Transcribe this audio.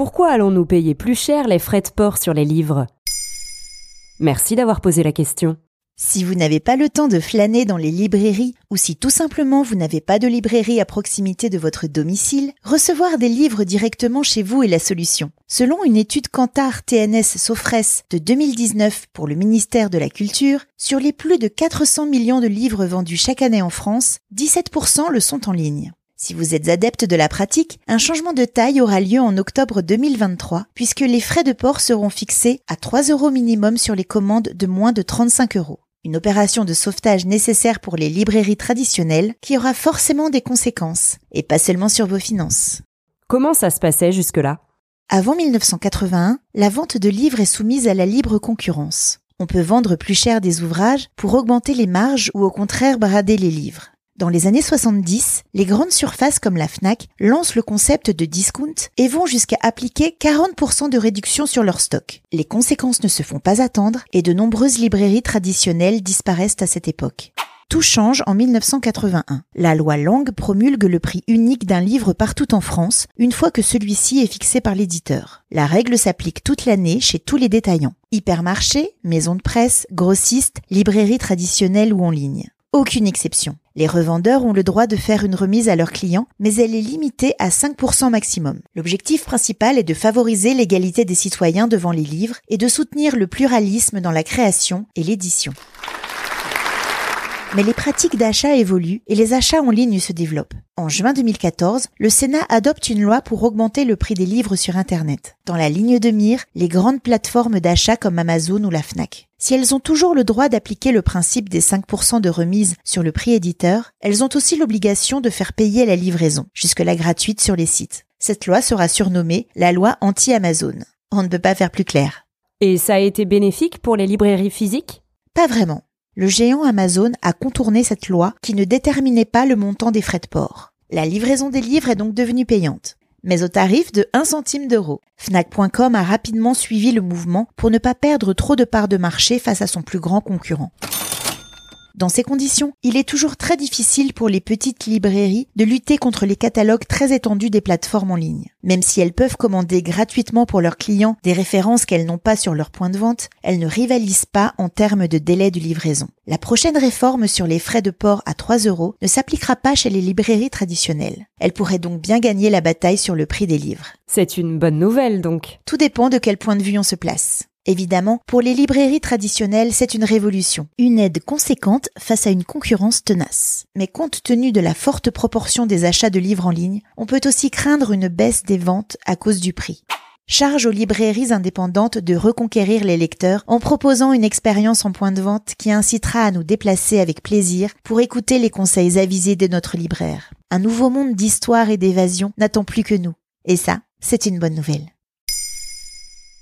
Pourquoi allons-nous payer plus cher les frais de port sur les livres? Merci d'avoir posé la question. Si vous n'avez pas le temps de flâner dans les librairies ou si tout simplement vous n'avez pas de librairie à proximité de votre domicile, recevoir des livres directement chez vous est la solution. Selon une étude Kantar TNS Sofres de 2019 pour le ministère de la Culture, sur les plus de 400 millions de livres vendus chaque année en France, 17% le sont en ligne. Si vous êtes adepte de la pratique, un changement de taille aura lieu en octobre 2023 puisque les frais de port seront fixés à 3 euros minimum sur les commandes de moins de 35 euros. Une opération de sauvetage nécessaire pour les librairies traditionnelles qui aura forcément des conséquences, et pas seulement sur vos finances. Comment ça se passait jusque-là? Avant 1981, la vente de livres est soumise à la libre concurrence. On peut vendre plus cher des ouvrages pour augmenter les marges ou au contraire brader les livres. Dans les années 70, les grandes surfaces comme la FNAC lancent le concept de discount et vont jusqu'à appliquer 40% de réduction sur leur stock. Les conséquences ne se font pas attendre et de nombreuses librairies traditionnelles disparaissent à cette époque. Tout change en 1981. La loi Lang promulgue le prix unique d'un livre partout en France, une fois que celui-ci est fixé par l'éditeur. La règle s'applique toute l'année chez tous les détaillants. Hypermarchés, maisons de presse, grossistes, librairies traditionnelles ou en ligne. Aucune exception. Les revendeurs ont le droit de faire une remise à leurs clients, mais elle est limitée à 5% maximum. L'objectif principal est de favoriser l'égalité des citoyens devant les livres et de soutenir le pluralisme dans la création et l'édition. Mais les pratiques d'achat évoluent et les achats en ligne se développent. En juin 2014, le Sénat adopte une loi pour augmenter le prix des livres sur Internet. Dans la ligne de mire, les grandes plateformes d'achat comme Amazon ou la FNAC. Si elles ont toujours le droit d'appliquer le principe des 5% de remise sur le prix éditeur, elles ont aussi l'obligation de faire payer la livraison, jusque-là gratuite sur les sites. Cette loi sera surnommée la loi anti-Amazon. On ne peut pas faire plus clair. Et ça a été bénéfique pour les librairies physiques? Pas vraiment le géant Amazon a contourné cette loi qui ne déterminait pas le montant des frais de port. La livraison des livres est donc devenue payante, mais au tarif de 1 centime d'euro. Fnac.com a rapidement suivi le mouvement pour ne pas perdre trop de parts de marché face à son plus grand concurrent. Dans ces conditions, il est toujours très difficile pour les petites librairies de lutter contre les catalogues très étendus des plateformes en ligne. Même si elles peuvent commander gratuitement pour leurs clients des références qu'elles n'ont pas sur leur point de vente, elles ne rivalisent pas en termes de délai de livraison. La prochaine réforme sur les frais de port à 3 euros ne s'appliquera pas chez les librairies traditionnelles. Elle pourrait donc bien gagner la bataille sur le prix des livres. C'est une bonne nouvelle donc. Tout dépend de quel point de vue on se place. Évidemment, pour les librairies traditionnelles, c'est une révolution, une aide conséquente face à une concurrence tenace. Mais compte tenu de la forte proportion des achats de livres en ligne, on peut aussi craindre une baisse des ventes à cause du prix. Charge aux librairies indépendantes de reconquérir les lecteurs en proposant une expérience en point de vente qui incitera à nous déplacer avec plaisir pour écouter les conseils avisés de notre libraire. Un nouveau monde d'histoire et d'évasion n'attend plus que nous. Et ça, c'est une bonne nouvelle.